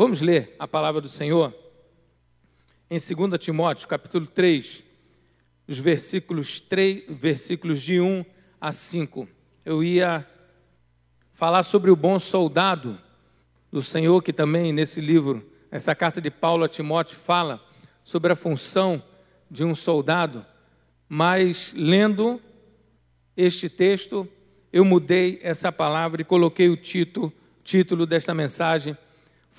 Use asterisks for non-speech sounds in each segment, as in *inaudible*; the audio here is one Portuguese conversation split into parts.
Vamos ler a palavra do Senhor em 2 Timóteo, capítulo 3, os versículos, 3, versículos de 1 a 5. Eu ia falar sobre o bom soldado do Senhor, que também nesse livro, essa carta de Paulo a Timóteo, fala sobre a função de um soldado, mas lendo este texto, eu mudei essa palavra e coloquei o título, título desta mensagem: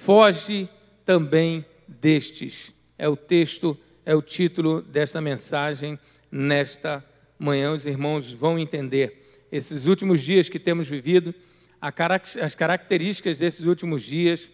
Foge também destes. É o texto, é o título desta mensagem nesta manhã. Os irmãos vão entender esses últimos dias que temos vivido as características desses últimos dias,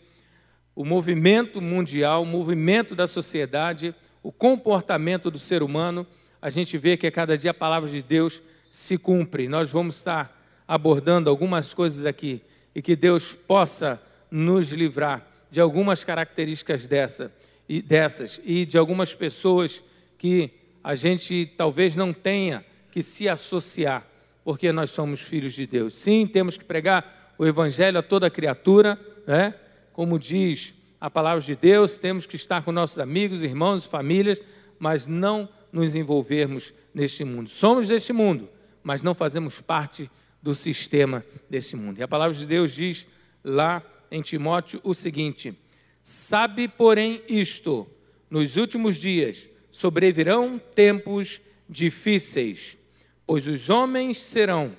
o movimento mundial, o movimento da sociedade, o comportamento do ser humano, a gente vê que a cada dia a palavra de Deus se cumpre. Nós vamos estar abordando algumas coisas aqui e que Deus possa nos livrar de algumas características dessa, e dessas e de algumas pessoas que a gente talvez não tenha que se associar porque nós somos filhos de Deus. Sim, temos que pregar o Evangelho a toda criatura, né? como diz a palavra de Deus, temos que estar com nossos amigos, irmãos e famílias, mas não nos envolvermos neste mundo. Somos deste mundo, mas não fazemos parte do sistema deste mundo. E a palavra de Deus diz lá em Timóteo o seguinte: Sabe, porém, isto: nos últimos dias sobrevirão tempos difíceis Pois os homens serão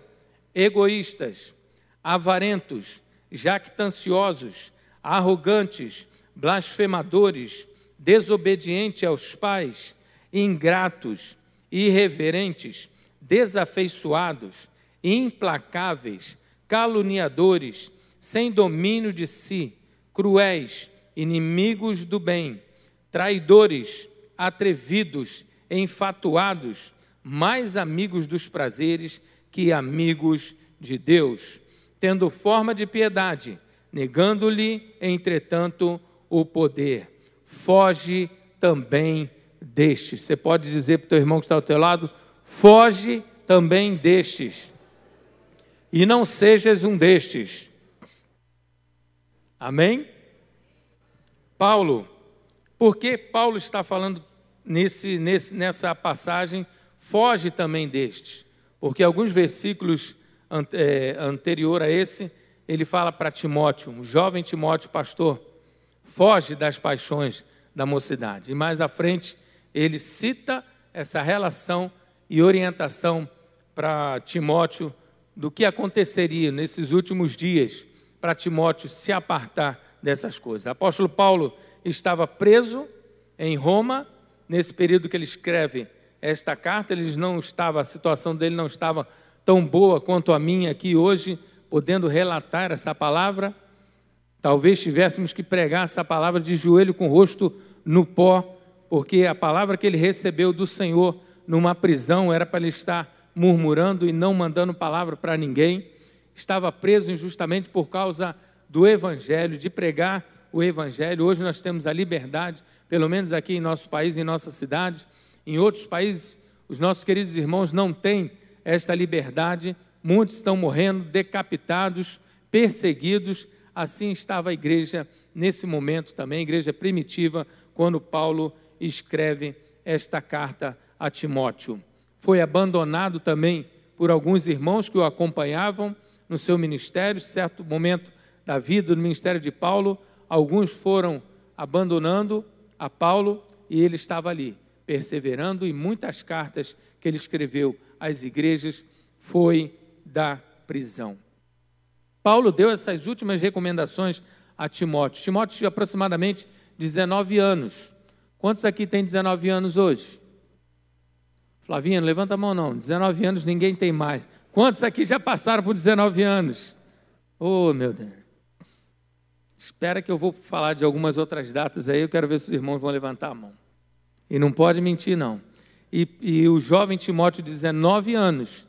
egoístas, avarentos, jactanciosos, arrogantes, blasfemadores, desobedientes aos pais, ingratos, irreverentes, desafeiçoados, implacáveis, caluniadores, sem domínio de si, cruéis, inimigos do bem, traidores, atrevidos, enfatuados, mais amigos dos prazeres que amigos de Deus, tendo forma de piedade, negando-lhe, entretanto, o poder. Foge também destes. Você pode dizer para o teu irmão que está ao teu lado: foge também destes. E não sejas um destes. Amém? Paulo, por que Paulo está falando nesse, nesse, nessa passagem foge também destes, porque alguns versículos é, anterior a esse, ele fala para Timóteo, um jovem Timóteo, pastor, foge das paixões da mocidade. E mais à frente, ele cita essa relação e orientação para Timóteo do que aconteceria nesses últimos dias para Timóteo se apartar dessas coisas. O apóstolo Paulo estava preso em Roma, nesse período que ele escreve esta carta, ele não estava, a situação dele não estava tão boa quanto a minha aqui hoje, podendo relatar essa palavra. Talvez tivéssemos que pregar essa palavra de joelho com o rosto no pó, porque a palavra que ele recebeu do Senhor numa prisão era para ele estar murmurando e não mandando palavra para ninguém. Estava preso injustamente por causa do Evangelho, de pregar o Evangelho. Hoje nós temos a liberdade, pelo menos aqui em nosso país, em nossa cidade, em outros países, os nossos queridos irmãos não têm esta liberdade, muitos estão morrendo, decapitados, perseguidos. Assim estava a igreja nesse momento também, a igreja primitiva, quando Paulo escreve esta carta a Timóteo. Foi abandonado também por alguns irmãos que o acompanhavam no seu ministério, certo momento da vida do ministério de Paulo, alguns foram abandonando a Paulo e ele estava ali perseverando, e muitas cartas que ele escreveu às igrejas foi da prisão. Paulo deu essas últimas recomendações a Timóteo. Timóteo tinha aproximadamente 19 anos. Quantos aqui tem 19 anos hoje? Flavinha, não levanta a mão não. 19 anos ninguém tem mais. Quantos aqui já passaram por 19 anos? Oh, meu Deus. Espera que eu vou falar de algumas outras datas aí, eu quero ver se os irmãos vão levantar a mão. E não pode mentir, não. E, e o jovem Timóteo, de 19 anos,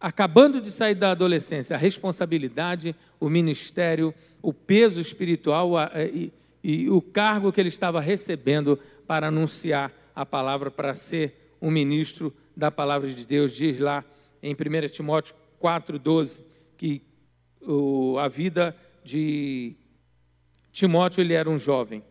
acabando de sair da adolescência, a responsabilidade, o ministério, o peso espiritual a, a, e, e o cargo que ele estava recebendo para anunciar a palavra, para ser um ministro da palavra de Deus, diz lá em 1 Timóteo 4,12, que o, a vida de Timóteo ele era um jovem.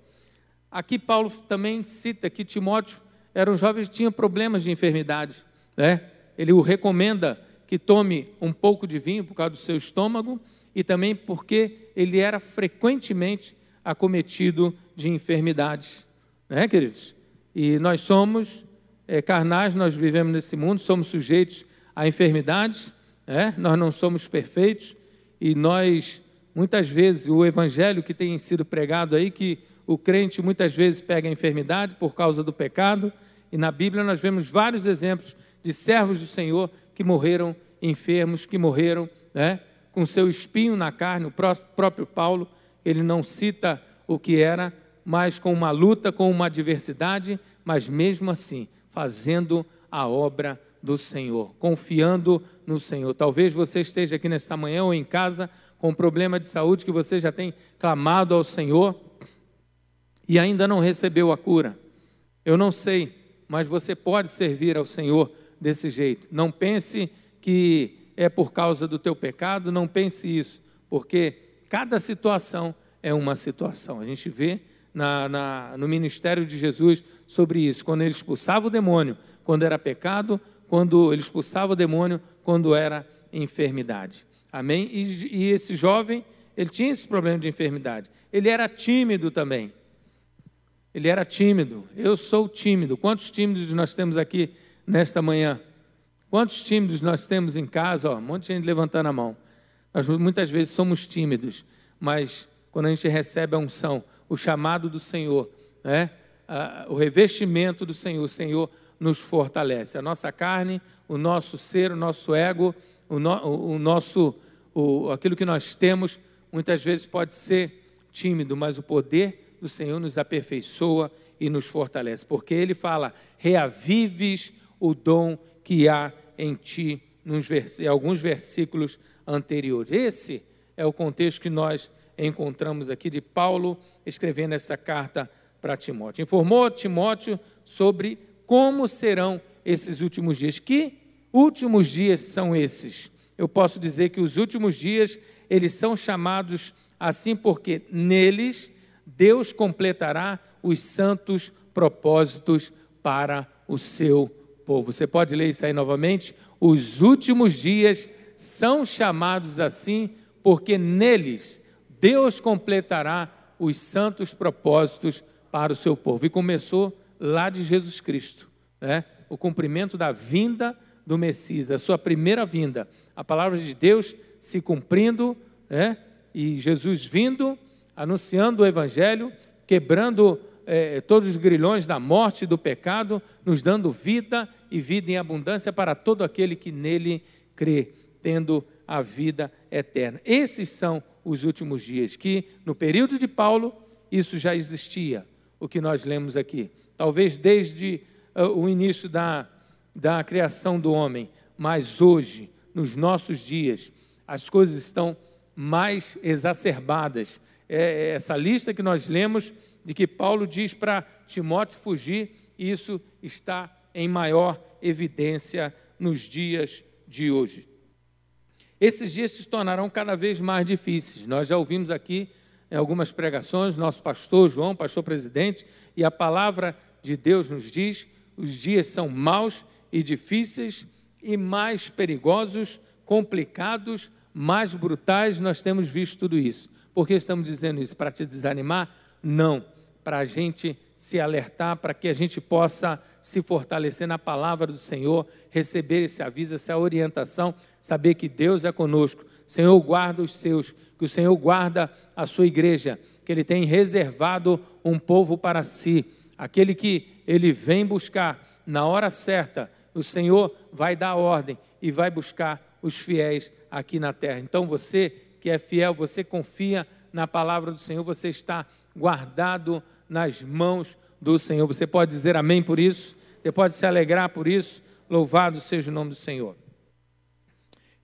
Aqui Paulo também cita que Timóteo era um jovem que tinha problemas de enfermidade. Né? Ele o recomenda que tome um pouco de vinho por causa do seu estômago e também porque ele era frequentemente acometido de enfermidades. Né, queridos? E nós somos é, carnais, nós vivemos nesse mundo, somos sujeitos a enfermidades, né? nós não somos perfeitos e nós, muitas vezes, o evangelho que tem sido pregado aí, que o crente muitas vezes pega a enfermidade por causa do pecado, e na Bíblia nós vemos vários exemplos de servos do Senhor que morreram enfermos, que morreram né, com seu espinho na carne. O próprio Paulo, ele não cita o que era, mas com uma luta, com uma adversidade, mas mesmo assim, fazendo a obra do Senhor, confiando no Senhor. Talvez você esteja aqui nesta manhã ou em casa com um problema de saúde que você já tem clamado ao Senhor e ainda não recebeu a cura. Eu não sei, mas você pode servir ao Senhor desse jeito. Não pense que é por causa do teu pecado, não pense isso, porque cada situação é uma situação. A gente vê na, na, no ministério de Jesus sobre isso, quando ele expulsava o demônio, quando era pecado, quando ele expulsava o demônio, quando era enfermidade. Amém? E, e esse jovem, ele tinha esse problema de enfermidade. Ele era tímido também. Ele era tímido. Eu sou tímido. Quantos tímidos nós temos aqui nesta manhã? Quantos tímidos nós temos em casa? Ó, um monte de gente levantando a mão. Nós muitas vezes somos tímidos, mas quando a gente recebe a unção, o chamado do Senhor, né? O revestimento do Senhor, o Senhor nos fortalece. A nossa carne, o nosso ser, o nosso ego, o, no, o nosso, o, aquilo que nós temos, muitas vezes pode ser tímido, mas o poder do Senhor nos aperfeiçoa e nos fortalece, porque ele fala: reavives o dom que há em ti, nos vers em alguns versículos anteriores. Esse é o contexto que nós encontramos aqui de Paulo escrevendo essa carta para Timóteo. Informou Timóteo sobre como serão esses últimos dias. Que últimos dias são esses? Eu posso dizer que os últimos dias, eles são chamados assim porque neles Deus completará os santos propósitos para o seu povo. Você pode ler isso aí novamente? Os últimos dias são chamados assim porque neles Deus completará os santos propósitos para o seu povo. E começou lá de Jesus Cristo, né? o cumprimento da vinda do Messias, a sua primeira vinda. A palavra de Deus se cumprindo, né? e Jesus vindo anunciando o Evangelho, quebrando eh, todos os grilhões da morte e do pecado, nos dando vida e vida em abundância para todo aquele que nele crê, tendo a vida eterna. Esses são os últimos dias, que no período de Paulo isso já existia, o que nós lemos aqui. Talvez desde uh, o início da, da criação do homem, mas hoje, nos nossos dias, as coisas estão mais exacerbadas, é, é essa lista que nós lemos de que Paulo diz para Timóteo fugir, isso está em maior evidência nos dias de hoje. Esses dias se tornarão cada vez mais difíceis. Nós já ouvimos aqui em algumas pregações, nosso pastor João, pastor presidente, e a palavra de Deus nos diz: os dias são maus e difíceis e mais perigosos, complicados, mais brutais, nós temos visto tudo isso. Por que estamos dizendo isso? Para te desanimar? Não. Para a gente se alertar, para que a gente possa se fortalecer na palavra do Senhor, receber esse aviso, essa orientação, saber que Deus é conosco. Senhor guarda os seus, que o Senhor guarda a sua igreja, que Ele tem reservado um povo para si, aquele que Ele vem buscar na hora certa. O Senhor vai dar ordem e vai buscar os fiéis aqui na terra. Então você que é fiel, você confia na palavra do Senhor, você está guardado nas mãos do Senhor. Você pode dizer amém por isso? Você pode se alegrar por isso? Louvado seja o nome do Senhor.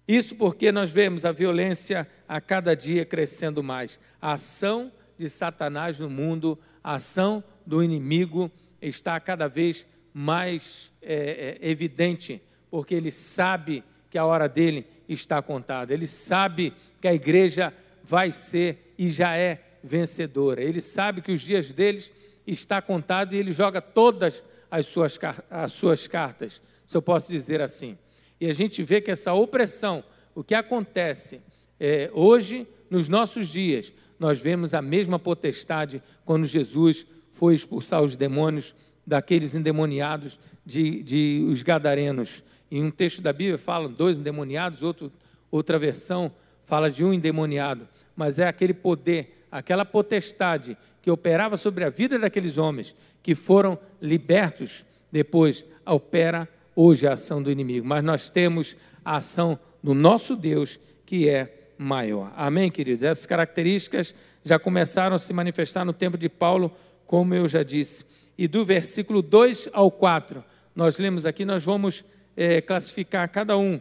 Isso porque nós vemos a violência a cada dia crescendo mais. A ação de Satanás no mundo, a ação do inimigo está cada vez mais é, é, evidente, porque ele sabe que a hora dele está contada. Ele sabe que a igreja vai ser e já é vencedora. Ele sabe que os dias deles está contado e ele joga todas as suas, as suas cartas, se eu posso dizer assim. E a gente vê que essa opressão, o que acontece é, hoje, nos nossos dias, nós vemos a mesma potestade quando Jesus foi expulsar os demônios daqueles endemoniados de, de os gadarenos. Em um texto da Bíblia fala dois endemoniados, outro, outra versão fala de um endemoniado, mas é aquele poder, aquela potestade que operava sobre a vida daqueles homens que foram libertos, depois opera hoje a ação do inimigo. Mas nós temos a ação do nosso Deus que é maior. Amém, queridos? Essas características já começaram a se manifestar no tempo de Paulo, como eu já disse. E do versículo 2 ao 4, nós lemos aqui, nós vamos é, classificar cada um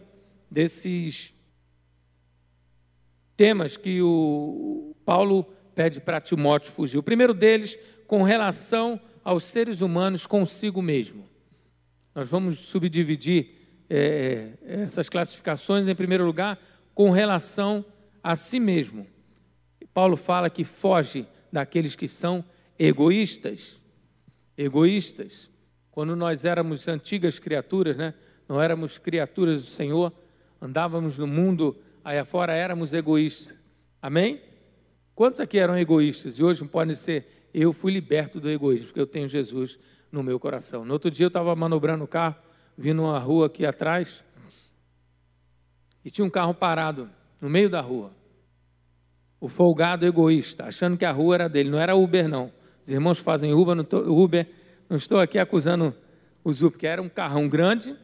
desses temas que o Paulo pede para Timóteo fugir. O primeiro deles, com relação aos seres humanos consigo mesmo. Nós vamos subdividir é, essas classificações, em primeiro lugar, com relação a si mesmo. Paulo fala que foge daqueles que são egoístas. Egoístas. Quando nós éramos antigas criaturas, né? não éramos criaturas do Senhor, andávamos no mundo aí afora, éramos egoístas. Amém? Quantos aqui eram egoístas e hoje podem ser? Eu fui liberto do egoísmo, porque eu tenho Jesus no meu coração. No outro dia eu estava manobrando o carro, vindo uma rua aqui atrás, e tinha um carro parado no meio da rua. O folgado egoísta, achando que a rua era dele, não era Uber, não. Os irmãos fazem Uber, não, tô, Uber, não estou aqui acusando os Uber, porque era um carrão grande.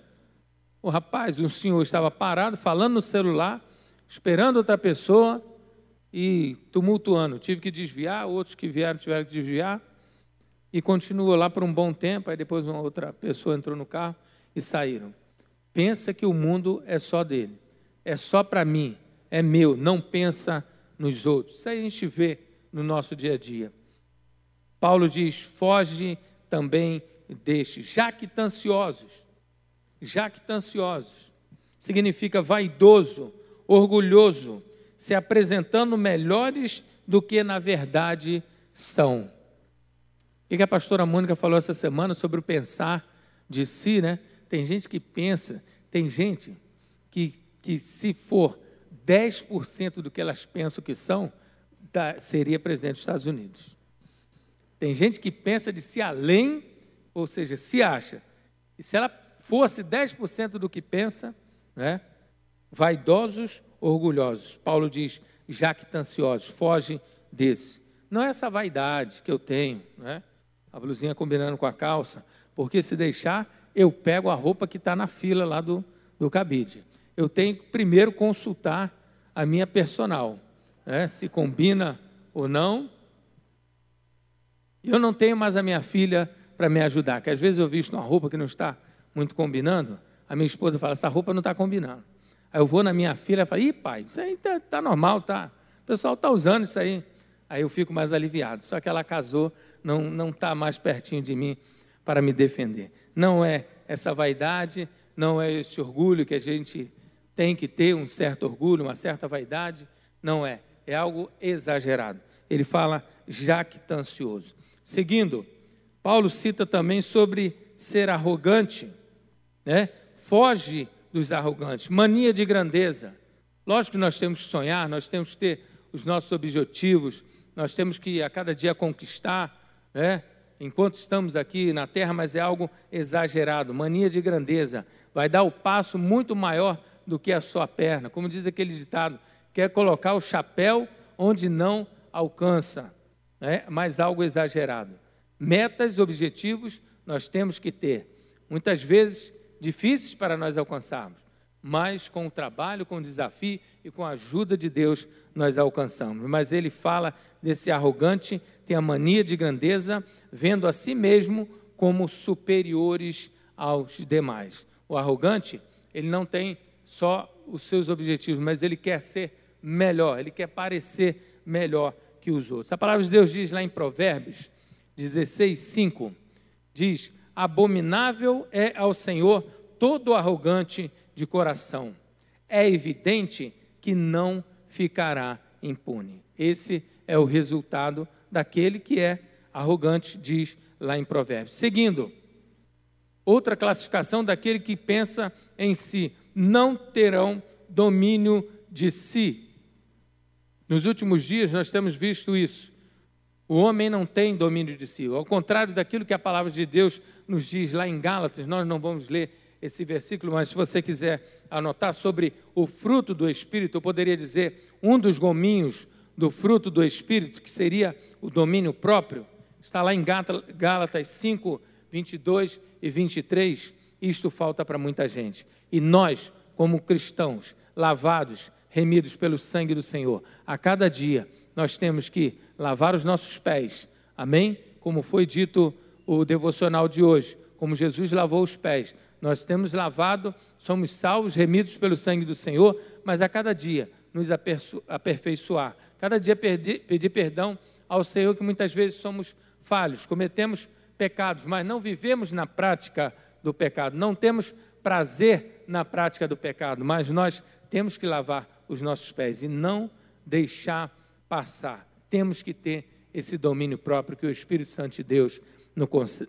O rapaz, um senhor, estava parado, falando no celular, esperando outra pessoa e tumultuando. Tive que desviar, outros que vieram tiveram que desviar. E continuou lá por um bom tempo, aí depois uma outra pessoa entrou no carro e saíram. Pensa que o mundo é só dele, é só para mim, é meu, não pensa nos outros. Isso aí a gente vê no nosso dia a dia. Paulo diz: foge também destes, jactanciosos. Jactanciosos significa vaidoso, orgulhoso, se apresentando melhores do que na verdade são. O que a pastora Mônica falou essa semana sobre o pensar de si, né? Tem gente que pensa, tem gente que, que se for 10% do que elas pensam que são, tá, seria presidente dos Estados Unidos. Tem gente que pensa de si além, ou seja, se acha. E se ela fosse 10% do que pensa, né? Vaidosos orgulhosos. Paulo diz, jactanciosos, foge desse. Não é essa vaidade que eu tenho, né? A blusinha combinando com a calça, porque se deixar, eu pego a roupa que está na fila lá do, do cabide. Eu tenho que primeiro consultar a minha personal, né? se combina ou não. Eu não tenho mais a minha filha para me ajudar, que às vezes eu visto uma roupa que não está muito combinando, a minha esposa fala, essa roupa não está combinando. Aí eu vou na minha filha e falo, ih, pai, isso aí tá, tá normal, tá? O pessoal está usando isso aí. Aí eu fico mais aliviado. Só que ela casou, não está mais pertinho de mim para me defender. Não é essa vaidade, não é esse orgulho que a gente tem que ter, um certo orgulho, uma certa vaidade. Não é. É algo exagerado. Ele fala jactancioso. Seguindo, Paulo cita também sobre ser arrogante, né? Foge dos arrogantes, mania de grandeza. Lógico que nós temos que sonhar, nós temos que ter os nossos objetivos, nós temos que a cada dia conquistar, né? enquanto estamos aqui na terra, mas é algo exagerado, mania de grandeza. Vai dar o passo muito maior do que a sua perna. Como diz aquele ditado, quer colocar o chapéu onde não alcança, né? mas algo exagerado. Metas, objetivos, nós temos que ter. Muitas vezes difíceis para nós alcançarmos, mas com o trabalho, com o desafio e com a ajuda de Deus nós alcançamos. Mas ele fala desse arrogante, tem a mania de grandeza, vendo a si mesmo como superiores aos demais. O arrogante, ele não tem só os seus objetivos, mas ele quer ser melhor, ele quer parecer melhor que os outros. A palavra de Deus diz lá em Provérbios 16, 5, diz: Abominável é ao Senhor todo arrogante de coração. É evidente que não ficará impune. Esse é o resultado daquele que é arrogante, diz lá em Provérbios. Seguindo, outra classificação daquele que pensa em si, não terão domínio de si. Nos últimos dias nós temos visto isso. O homem não tem domínio de si. Ao contrário daquilo que a palavra de Deus nos diz lá em Gálatas, nós não vamos ler esse versículo, mas se você quiser anotar sobre o fruto do Espírito, eu poderia dizer um dos gominhos do fruto do Espírito, que seria o domínio próprio, está lá em Gálatas 5, 22 e 23. Isto falta para muita gente. E nós, como cristãos, lavados, remidos pelo sangue do Senhor, a cada dia nós temos que lavar os nossos pés. Amém? Como foi dito o devocional de hoje, como Jesus lavou os pés. Nós temos lavado, somos salvos, remidos pelo sangue do Senhor, mas a cada dia nos aperfeiçoar, cada dia pedir, pedir perdão ao Senhor, que muitas vezes somos falhos, cometemos pecados, mas não vivemos na prática do pecado, não temos prazer na prática do pecado, mas nós temos que lavar os nossos pés e não deixar passar. Temos que ter esse domínio próprio que o Espírito Santo de Deus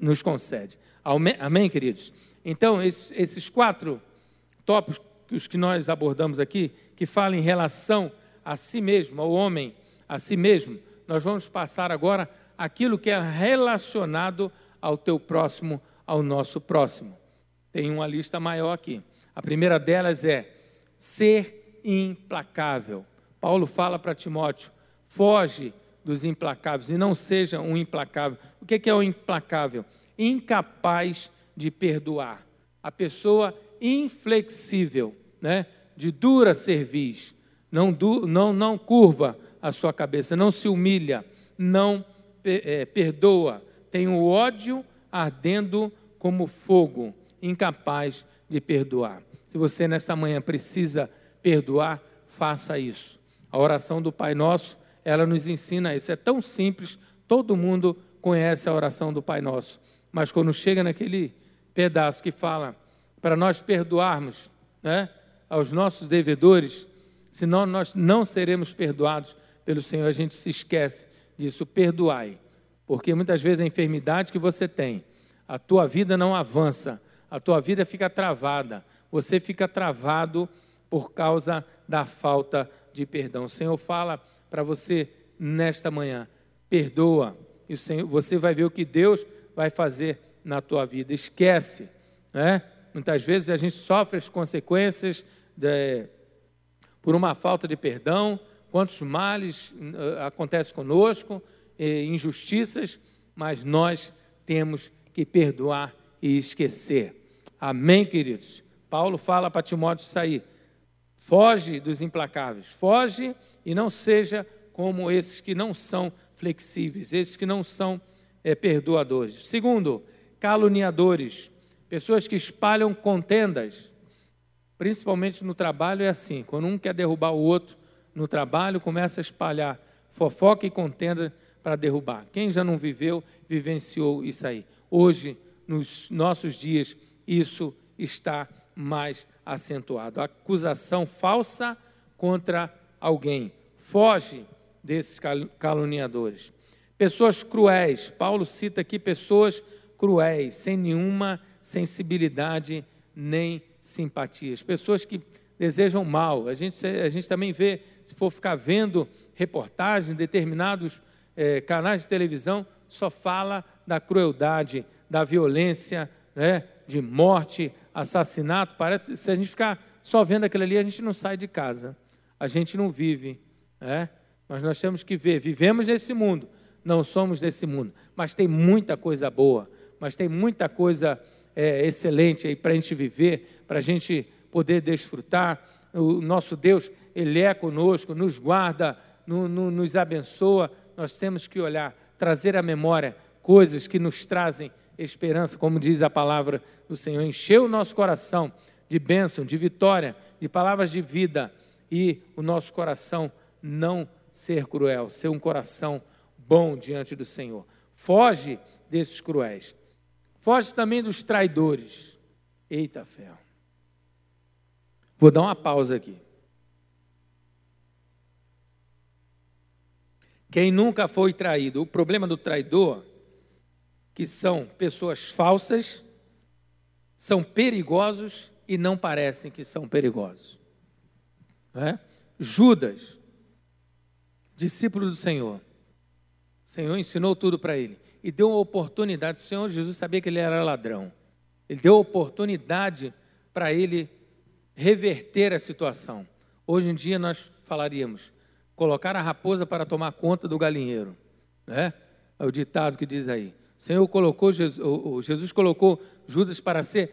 nos concede. Amém, queridos? Então, esses quatro tópicos que nós abordamos aqui, que falam em relação a si mesmo, ao homem, a si mesmo, nós vamos passar agora aquilo que é relacionado ao teu próximo, ao nosso próximo. Tem uma lista maior aqui. A primeira delas é ser implacável. Paulo fala para Timóteo: foge dos implacáveis e não seja um implacável. O que é o implacável? Incapaz de perdoar. A pessoa inflexível, né? de dura cerviz, não, não, não curva a sua cabeça, não se humilha, não é, perdoa, tem o ódio ardendo como fogo, incapaz de perdoar. Se você nesta manhã precisa perdoar, faça isso. A oração do Pai Nosso, ela nos ensina isso. É tão simples, todo mundo conhece a oração do Pai Nosso. Mas quando chega naquele pedaço que fala para nós perdoarmos né, aos nossos devedores, senão nós não seremos perdoados pelo Senhor. A gente se esquece disso, perdoai. Porque muitas vezes a enfermidade que você tem, a tua vida não avança, a tua vida fica travada, você fica travado por causa da falta de perdão. O Senhor fala para você nesta manhã: perdoa, e o Senhor, você vai ver o que Deus vai fazer na tua vida. Esquece, né? Muitas vezes a gente sofre as consequências de, por uma falta de perdão, quantos males uh, acontecem conosco, injustiças, mas nós temos que perdoar e esquecer. Amém, queridos? Paulo fala para Timóteo sair. Foge dos implacáveis, foge e não seja como esses que não são flexíveis, esses que não são é, perdoadores. Segundo, caluniadores, pessoas que espalham contendas, principalmente no trabalho é assim, quando um quer derrubar o outro no trabalho, começa a espalhar fofoca e contenda para derrubar. Quem já não viveu, vivenciou isso aí. Hoje, nos nossos dias, isso está mais acentuado. Acusação falsa contra alguém. Foge desses caluniadores. Pessoas cruéis. Paulo cita aqui pessoas cruéis, sem nenhuma sensibilidade nem simpatias. Pessoas que desejam mal. A gente, a gente também vê, se for ficar vendo reportagens, determinados é, canais de televisão, só fala da crueldade, da violência, né, de morte, assassinato. Parece se a gente ficar só vendo aquilo ali, a gente não sai de casa. A gente não vive. Né? Mas nós temos que ver, vivemos nesse mundo, não somos desse mundo, mas tem muita coisa boa, mas tem muita coisa é, excelente aí para a gente viver, para a gente poder desfrutar. O nosso Deus, Ele é conosco, nos guarda, no, no, nos abençoa. Nós temos que olhar, trazer à memória coisas que nos trazem esperança, como diz a palavra do Senhor, encher o nosso coração de bênção, de vitória, de palavras de vida e o nosso coração não ser cruel, ser um coração bom diante do Senhor. Foge desses cruéis. Foge também dos traidores. Eita fé. Vou dar uma pausa aqui. Quem nunca foi traído? O problema do traidor, que são pessoas falsas, são perigosos e não parecem que são perigosos. É? Judas, discípulo do Senhor, o Senhor ensinou tudo para ele e deu uma oportunidade. O Senhor Jesus sabia que ele era ladrão. Ele deu oportunidade para ele reverter a situação. Hoje em dia nós falaríamos: colocar a raposa para tomar conta do galinheiro. Né? É o ditado que diz aí. O Senhor colocou, Jesus, Jesus colocou Judas para ser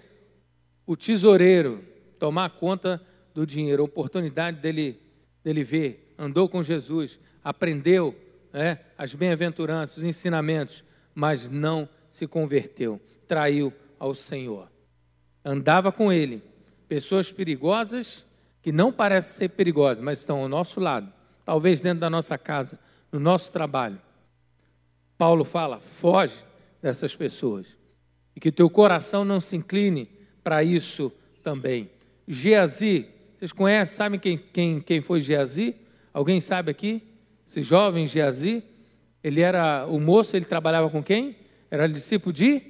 o tesoureiro, tomar conta do dinheiro, a oportunidade dele, dele ver, andou com Jesus, aprendeu né, as bem-aventuranças, os ensinamentos, mas não se converteu, traiu ao Senhor. Andava com ele, pessoas perigosas que não parecem ser perigosas, mas estão ao nosso lado, talvez dentro da nossa casa, no nosso trabalho. Paulo fala: foge dessas pessoas e que teu coração não se incline para isso também. Geazi, vocês conhecem, sabem quem, quem, quem foi Geazi? Alguém sabe aqui? Esse jovem Geazi, ele era o moço, ele trabalhava com quem? Era discípulo de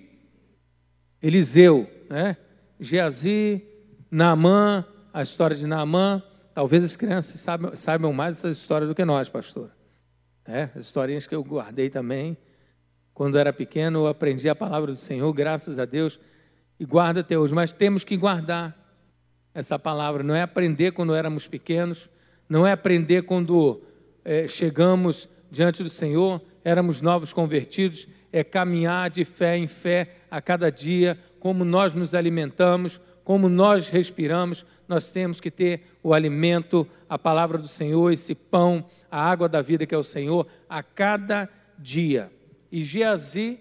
Eliseu, né? Geazi, Naamã, a história de Naamã. Talvez as crianças saibam, saibam mais essas histórias do que nós, pastor. É, as historinhas que eu guardei também. Quando era pequeno, eu aprendi a palavra do Senhor, graças a Deus, e guardo até hoje. Mas temos que guardar essa palavra. Não é aprender quando éramos pequenos, não é aprender quando é, chegamos diante do Senhor, éramos novos convertidos, é caminhar de fé em fé a cada dia, como nós nos alimentamos, como nós respiramos, nós temos que ter o alimento, a palavra do Senhor, esse pão, a água da vida que é o Senhor, a cada dia. E Geazi,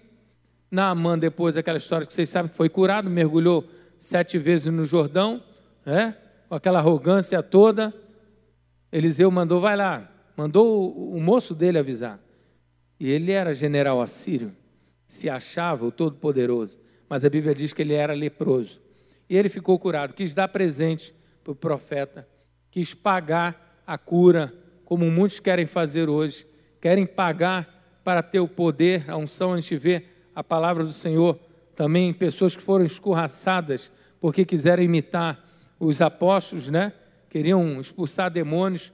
Naamã, depois daquela história que vocês sabem foi curado, mergulhou sete vezes no Jordão, né? com aquela arrogância toda, Eliseu mandou, vai lá, mandou o, moço dele avisar. E ele era general assírio, se achava o Todo-Poderoso, mas a Bíblia diz que ele era leproso. E ele ficou curado, quis dar presente para o profeta, quis pagar a cura, como muitos querem fazer hoje, querem pagar para ter o poder, a unção, a gente vê a palavra do Senhor, também pessoas que foram escorraçadas porque quiseram imitar os apóstolos, né? Queriam expulsar demônios,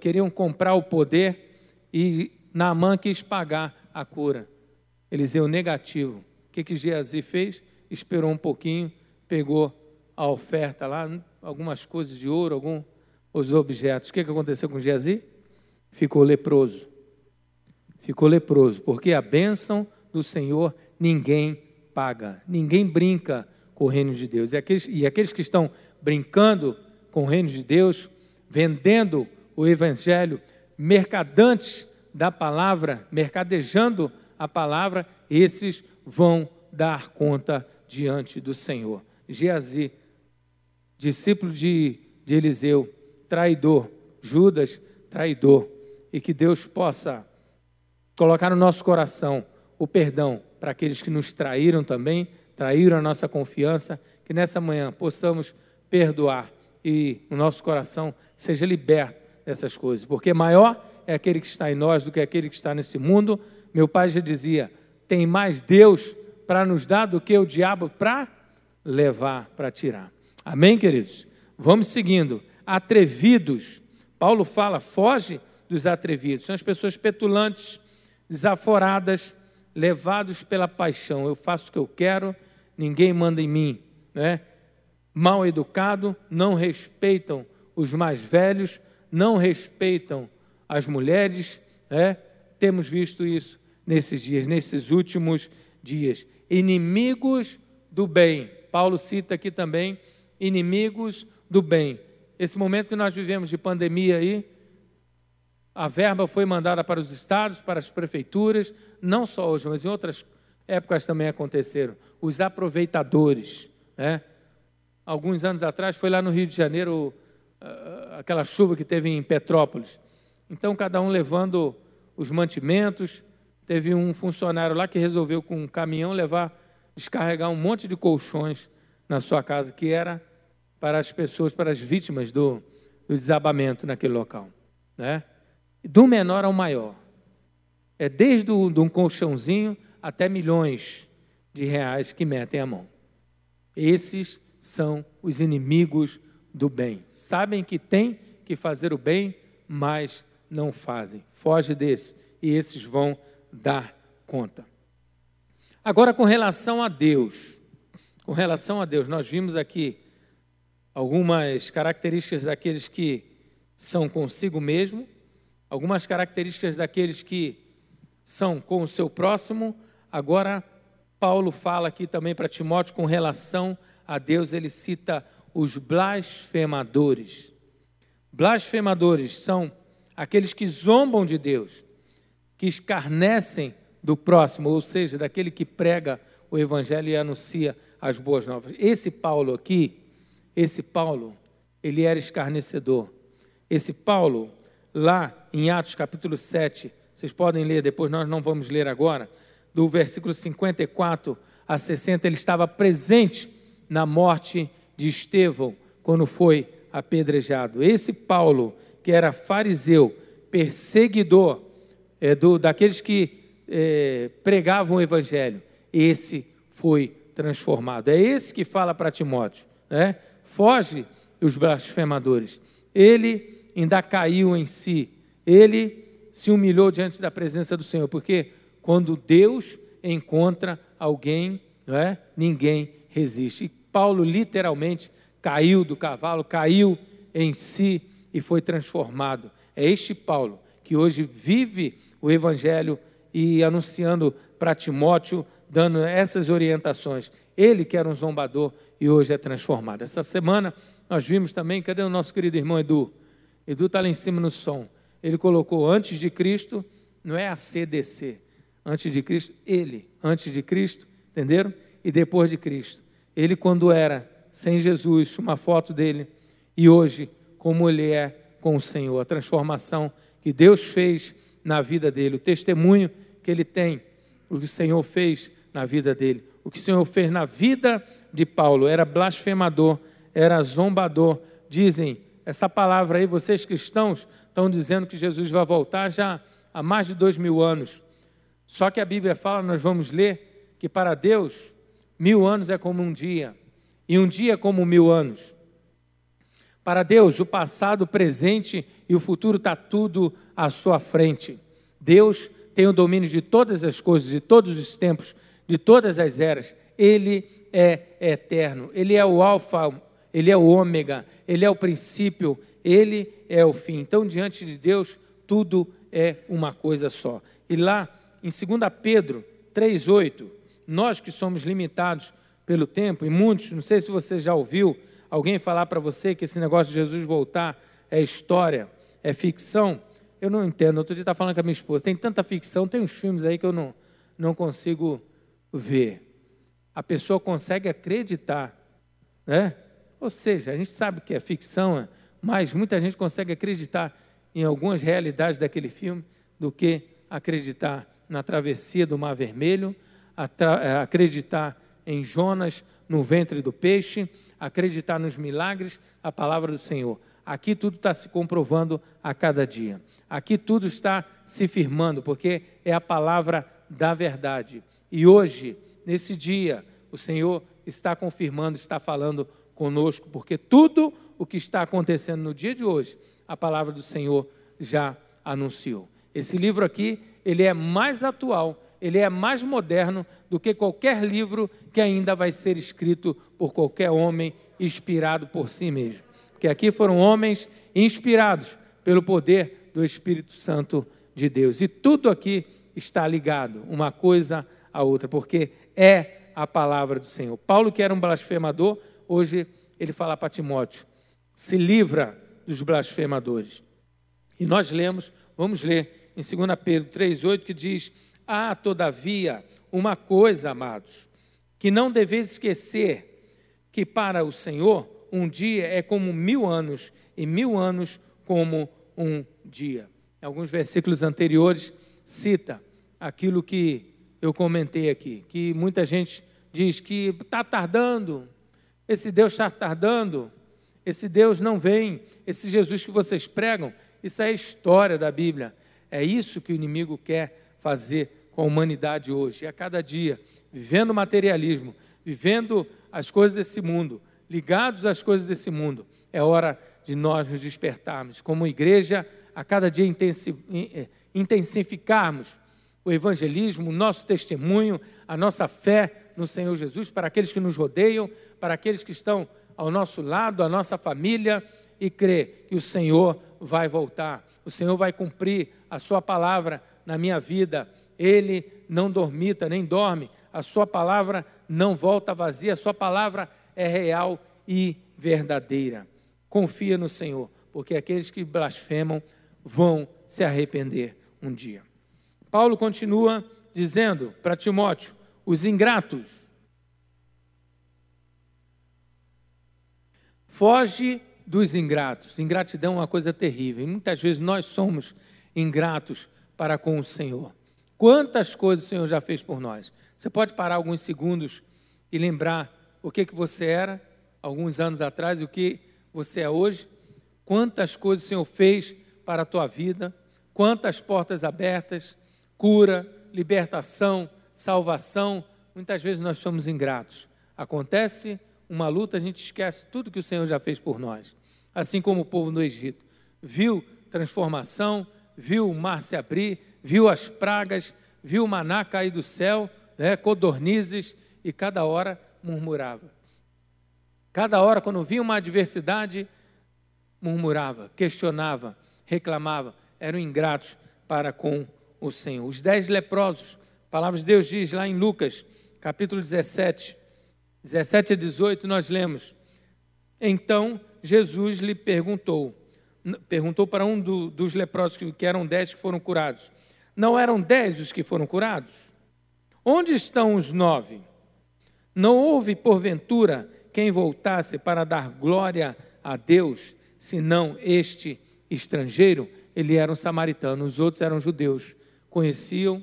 queriam comprar o poder e Naamã quis pagar a cura. Eliseu negativo. O que que Geazi fez? Esperou um pouquinho, pegou a oferta lá, algumas coisas de ouro, alguns os objetos. O que, que aconteceu com Geazi? Ficou leproso. Ficou leproso, porque a bênção do Senhor ninguém paga, ninguém brinca com o reino de Deus. E aqueles, e aqueles que estão brincando com o reino de Deus, vendendo o evangelho, mercadantes da palavra, mercadejando a palavra, esses vão dar conta diante do Senhor. Geazi, discípulo de, de Eliseu, traidor, Judas, traidor, e que Deus possa colocar no nosso coração o perdão para aqueles que nos traíram também, traíram a nossa confiança, que nessa manhã possamos perdoar e o nosso coração seja liberto dessas coisas, porque maior é aquele que está em nós do que aquele que está nesse mundo. Meu pai já dizia: tem mais Deus para nos dar do que o diabo para levar, para tirar. Amém, queridos? Vamos seguindo. Atrevidos. Paulo fala: foge dos atrevidos. São as pessoas petulantes, desaforadas, levados pela paixão. Eu faço o que eu quero, ninguém manda em mim. Né? Mal educado, não respeitam os mais velhos, não respeitam as mulheres. Né? Temos visto isso nesses dias, nesses últimos dias. Inimigos do bem. Paulo cita aqui também inimigos do bem. Esse momento que nós vivemos de pandemia aí, a verba foi mandada para os estados, para as prefeituras, não só hoje, mas em outras épocas também aconteceram. Os aproveitadores. Né? Alguns anos atrás, foi lá no Rio de Janeiro, aquela chuva que teve em Petrópolis. Então, cada um levando os mantimentos. Teve um funcionário lá que resolveu, com um caminhão, levar descarregar um monte de colchões na sua casa, que era para as pessoas, para as vítimas do, do desabamento naquele local. Né? Do menor ao maior. É desde um, um colchãozinho até milhões de reais que metem a mão. Esses são os inimigos do bem. Sabem que tem que fazer o bem, mas não fazem. Foge desse e esses vão dar conta. Agora, com relação a Deus, com relação a Deus, nós vimos aqui algumas características daqueles que são consigo mesmo, algumas características daqueles que são com o seu próximo. Agora, Paulo fala aqui também para Timóteo com relação a Deus, ele cita os blasfemadores. Blasfemadores são aqueles que zombam de Deus, que escarnecem do próximo, ou seja, daquele que prega o evangelho e anuncia as boas novas. Esse Paulo aqui, esse Paulo, ele era escarnecedor. Esse Paulo, lá em Atos capítulo 7, vocês podem ler depois, nós não vamos ler agora, do versículo 54 a 60, ele estava presente na morte de Estevão, quando foi apedrejado. Esse Paulo, que era fariseu, perseguidor é, do, daqueles que é, pregavam o evangelho, esse foi transformado. É esse que fala para Timóteo, né? Foge dos blasfemadores. Ele ainda caiu em si. Ele se humilhou diante da presença do Senhor, porque quando Deus encontra alguém, não é? ninguém resiste. Paulo literalmente caiu do cavalo, caiu em si e foi transformado. É este Paulo que hoje vive o Evangelho e anunciando para Timóteo, dando essas orientações. Ele que era um zombador e hoje é transformado. Essa semana nós vimos também, cadê o nosso querido irmão Edu? Edu está lá em cima no som. Ele colocou antes de Cristo, não é a CDC, antes de Cristo, ele, antes de Cristo, entenderam? E depois de Cristo. Ele, quando era sem Jesus, uma foto dele, e hoje, como ele é com o Senhor, a transformação que Deus fez na vida dele, o testemunho que ele tem, o que o Senhor fez na vida dele, o que o Senhor fez na vida de Paulo, era blasfemador, era zombador. Dizem, essa palavra aí, vocês cristãos estão dizendo que Jesus vai voltar já há mais de dois mil anos. Só que a Bíblia fala, nós vamos ler, que para Deus, mil anos é como um dia, e um dia é como mil anos. Para Deus, o passado, o presente e o futuro está tudo à sua frente. Deus tem o domínio de todas as coisas, de todos os tempos, de todas as eras. Ele é eterno. Ele é o Alfa, ele é o Ômega, ele é o princípio, ele é o fim. Então, diante de Deus, tudo é uma coisa só. E lá em 2 Pedro 3,8, nós que somos limitados pelo tempo, e muitos, não sei se você já ouviu alguém falar para você que esse negócio de Jesus voltar é história, é ficção. Eu não entendo. Outro dia estava falando com a minha esposa, tem tanta ficção, tem uns filmes aí que eu não, não consigo ver. A pessoa consegue acreditar, né? Ou seja, a gente sabe que é ficção, mas muita gente consegue acreditar em algumas realidades daquele filme do que acreditar na travessia do Mar Vermelho, é, acreditar em Jonas no ventre do peixe, acreditar nos milagres, a palavra do Senhor. Aqui tudo está se comprovando a cada dia. Aqui tudo está se firmando, porque é a palavra da verdade. E hoje, nesse dia, o Senhor está confirmando, está falando conosco, porque tudo o que está acontecendo no dia de hoje, a palavra do Senhor já anunciou. Esse livro aqui ele é mais atual, ele é mais moderno do que qualquer livro que ainda vai ser escrito por qualquer homem inspirado por si mesmo. Porque aqui foram homens inspirados pelo poder do Espírito Santo de Deus. E tudo aqui está ligado, uma coisa à outra, porque é a palavra do Senhor. Paulo, que era um blasfemador, hoje ele fala para Timóteo: se livra dos blasfemadores. E nós lemos, vamos ler em 2 Pedro 3,8, que diz: Há, todavia, uma coisa, amados, que não deveis esquecer, que para o Senhor um dia é como mil anos, e mil anos como um dia. Em alguns versículos anteriores, cita aquilo que eu comentei aqui, que muita gente diz que está tardando, esse Deus está tardando, esse Deus não vem, esse Jesus que vocês pregam, isso é história da Bíblia. É isso que o inimigo quer fazer com a humanidade hoje. E a cada dia, vivendo o materialismo, vivendo as coisas desse mundo, ligados às coisas desse mundo, é hora de nós nos despertarmos. Como igreja, a cada dia eh, intensificarmos o evangelismo, o nosso testemunho, a nossa fé no Senhor Jesus para aqueles que nos rodeiam, para aqueles que estão ao nosso lado, a nossa família, e crer que o Senhor vai voltar, o Senhor vai cumprir a Sua palavra na minha vida. Ele não dormita, nem dorme, a Sua palavra não volta vazia, a Sua palavra é real e verdadeira. Confia no Senhor, porque aqueles que blasfemam vão se arrepender um dia. Paulo continua dizendo para Timóteo: os ingratos. Foge dos ingratos. Ingratidão é uma coisa terrível. E muitas vezes nós somos ingratos para com o Senhor. Quantas coisas o Senhor já fez por nós? Você pode parar alguns segundos e lembrar o que, que você era alguns anos atrás e o que você é hoje? Quantas coisas o Senhor fez para a tua vida? Quantas portas abertas? cura, libertação, salvação. Muitas vezes nós somos ingratos. Acontece uma luta, a gente esquece tudo que o Senhor já fez por nós. Assim como o povo no Egito. Viu transformação, viu o mar se abrir, viu as pragas, viu o maná cair do céu, né, codornizes, e cada hora murmurava. Cada hora, quando vinha uma adversidade, murmurava, questionava, reclamava, eram ingratos para com o Senhor. Os dez leprosos, a palavra de Deus diz lá em Lucas, capítulo 17, 17 a 18, nós lemos. Então Jesus lhe perguntou, perguntou para um do, dos leprosos, que, eram dez que foram curados: Não eram dez os que foram curados? Onde estão os nove? Não houve, porventura, quem voltasse para dar glória a Deus, senão este estrangeiro? Ele era um samaritano, os outros eram judeus conheciam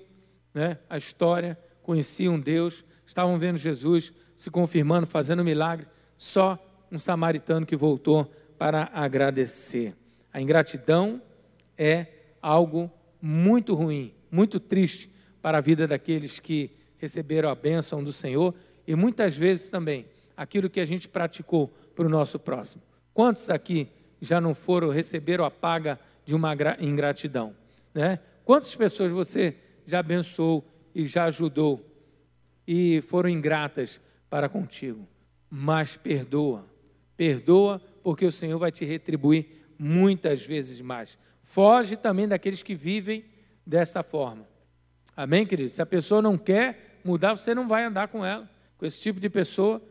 né, a história, conheciam Deus, estavam vendo Jesus se confirmando, fazendo milagre, só um samaritano que voltou para agradecer. A ingratidão é algo muito ruim, muito triste para a vida daqueles que receberam a bênção do Senhor e muitas vezes também aquilo que a gente praticou para o nosso próximo. Quantos aqui já não foram, receberam a paga de uma ingratidão? Né? Quantas pessoas você já abençoou e já ajudou e foram ingratas para contigo? Mas perdoa, perdoa, porque o Senhor vai te retribuir muitas vezes mais. Foge também daqueles que vivem dessa forma. Amém, querido? Se a pessoa não quer mudar, você não vai andar com ela, com esse tipo de pessoa,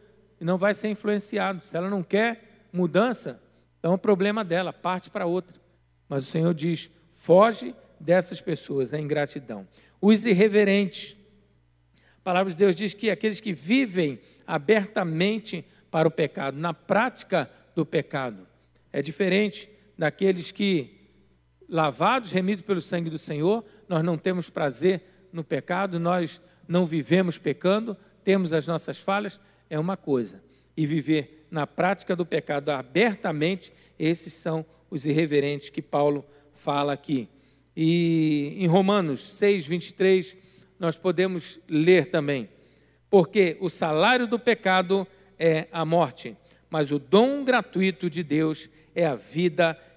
e não vai ser influenciado. Se ela não quer mudança, é um problema dela, parte para outra. Mas o Senhor diz: foge dessas pessoas, a ingratidão. Os irreverentes. A palavra de Deus diz que aqueles que vivem abertamente para o pecado, na prática do pecado, é diferente daqueles que, lavados, remidos pelo sangue do Senhor, nós não temos prazer no pecado, nós não vivemos pecando, temos as nossas falhas, é uma coisa. E viver na prática do pecado abertamente, esses são os irreverentes que Paulo fala aqui. E em Romanos 6, 23, nós podemos ler também: Porque o salário do pecado é a morte, mas o dom gratuito de Deus é a vida eterna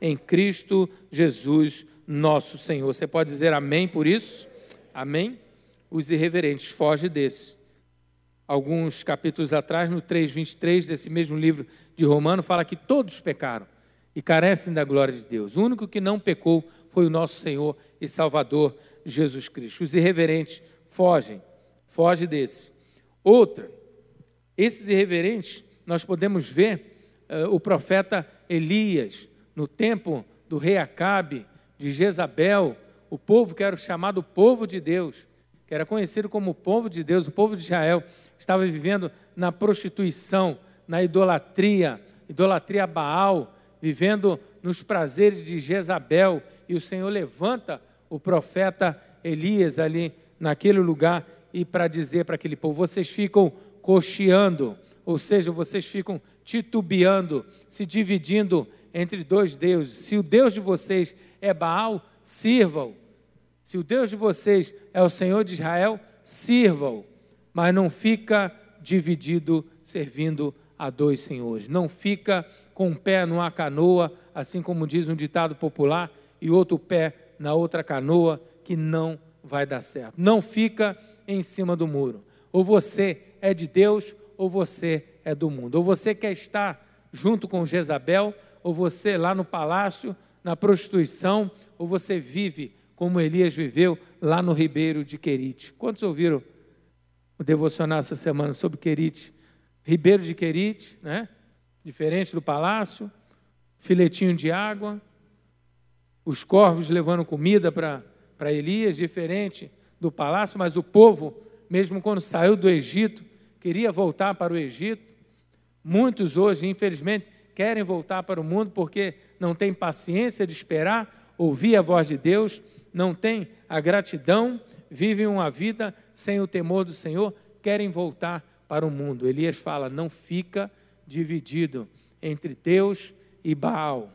em Cristo Jesus, nosso Senhor. Você pode dizer amém por isso? Amém? Os irreverentes, foge desse. Alguns capítulos atrás, no 3,23 desse mesmo livro de Romano, fala que todos pecaram e carecem da glória de Deus. O único que não pecou foi o nosso Senhor e Salvador Jesus Cristo. Os irreverentes fogem, foge desse. Outra, esses irreverentes, nós podemos ver uh, o profeta Elias, no tempo do rei Acabe, de Jezabel, o povo que era chamado povo de Deus, que era conhecido como povo de Deus, o povo de Israel, estava vivendo na prostituição, na idolatria, idolatria a Baal, vivendo nos prazeres de Jezabel, e o Senhor levanta o profeta Elias ali naquele lugar e para dizer para aquele povo: vocês ficam cocheando, ou seja, vocês ficam titubeando, se dividindo entre dois deuses. Se o Deus de vocês é Baal, sirvam. Se o Deus de vocês é o Senhor de Israel, sirvam, mas não fica dividido servindo a dois senhores. Não fica com um pé numa canoa, assim como diz um ditado popular, e outro pé na outra canoa, que não vai dar certo. Não fica em cima do muro. Ou você é de Deus, ou você é do mundo. Ou você quer estar junto com Jezabel, ou você lá no palácio, na prostituição, ou você vive como Elias viveu lá no Ribeiro de Querite. Quantos ouviram o devocional essa semana sobre Querite? Ribeiro de Querite, né? Diferente do palácio, filetinho de água, os corvos levando comida para Elias, diferente do palácio, mas o povo, mesmo quando saiu do Egito, queria voltar para o Egito. Muitos hoje, infelizmente, querem voltar para o mundo porque não têm paciência de esperar, ouvir a voz de Deus não têm a gratidão, vivem uma vida sem o temor do Senhor, querem voltar para o mundo. Elias fala: não fica dividido entre Deus e Baal.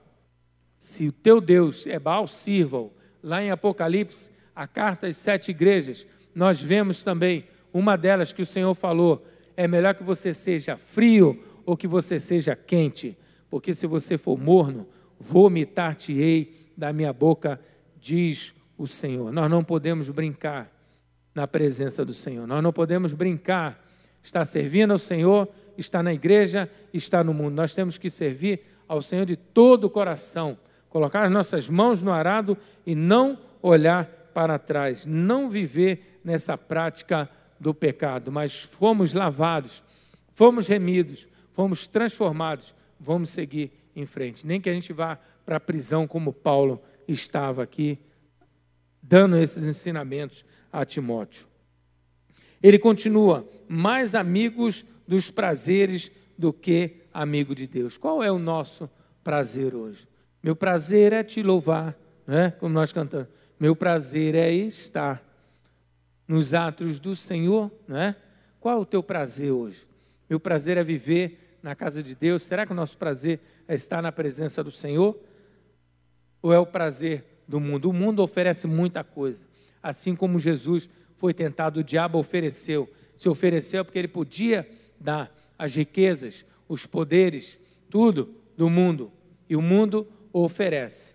Se o teu Deus é Baal, sirva-o. Lá em Apocalipse, a carta às sete igrejas, nós vemos também uma delas que o Senhor falou: é melhor que você seja frio ou que você seja quente, porque se você for morno, vomitar-te-ei da minha boca, diz o Senhor. Nós não podemos brincar na presença do Senhor. Nós não podemos brincar. Está servindo ao Senhor, está na igreja, está no mundo. Nós temos que servir ao Senhor de todo o coração, colocar as nossas mãos no arado e não olhar para trás, não viver nessa prática do pecado, mas fomos lavados, fomos remidos, fomos transformados, vamos seguir em frente. Nem que a gente vá para a prisão como Paulo estava aqui dando esses ensinamentos a Timóteo. Ele continua: mais amigos dos prazeres do que amigo de Deus. Qual é o nosso prazer hoje? Meu prazer é te louvar, né? como nós cantamos. Meu prazer é estar nos atos do Senhor, né? Qual é o teu prazer hoje? Meu prazer é viver na casa de Deus. Será que o nosso prazer é estar na presença do Senhor? Ou é o prazer do mundo. O mundo oferece muita coisa. Assim como Jesus foi tentado, o diabo ofereceu. Se ofereceu porque ele podia dar as riquezas, os poderes, tudo do mundo. E o mundo oferece.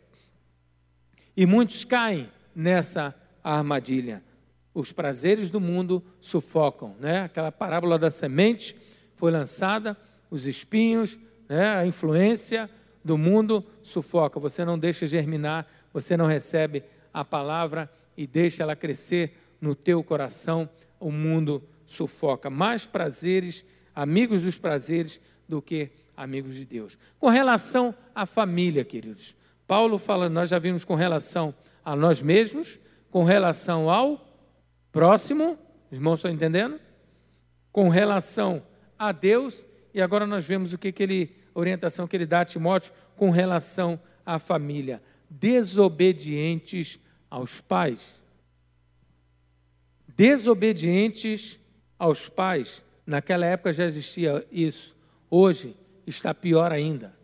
E muitos caem nessa armadilha. Os prazeres do mundo sufocam, né? Aquela parábola da semente foi lançada, os espinhos, né? a influência do mundo sufoca. Você não deixa germinar você não recebe a palavra e deixa ela crescer no teu coração, o mundo sufoca. Mais prazeres, amigos dos prazeres, do que amigos de Deus. Com relação à família, queridos, Paulo fala, nós já vimos com relação a nós mesmos, com relação ao próximo, os irmãos estão entendendo? Com relação a Deus, e agora nós vemos o que, que ele, orientação que ele dá a Timóteo com relação à família desobedientes aos pais. Desobedientes aos pais. Naquela época já existia isso. Hoje está pior ainda.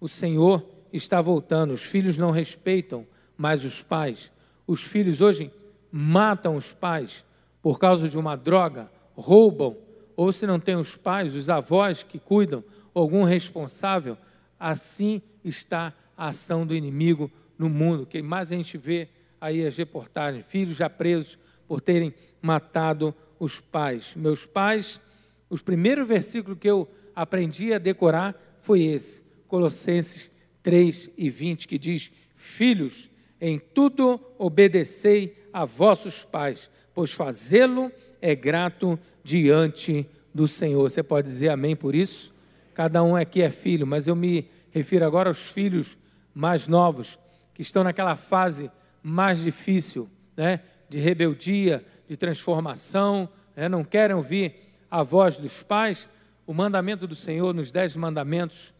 O Senhor está voltando. Os filhos não respeitam mais os pais. Os filhos hoje matam os pais por causa de uma droga, roubam, ou se não tem os pais, os avós que cuidam, algum responsável. Assim está a ação do inimigo no mundo. Que mais a gente vê aí as reportagens, filhos já presos por terem matado os pais. Meus pais, os primeiros versículos que eu aprendi a decorar foi esse, Colossenses 3 e 20, que diz: Filhos, em tudo obedecei a vossos pais, pois fazê-lo é grato diante do Senhor. Você pode dizer amém por isso? Cada um aqui é filho, mas eu me refiro agora aos filhos mais novos, que estão naquela fase mais difícil, né? de rebeldia, de transformação, né? não querem ouvir a voz dos pais. O mandamento do Senhor, nos dez mandamentos,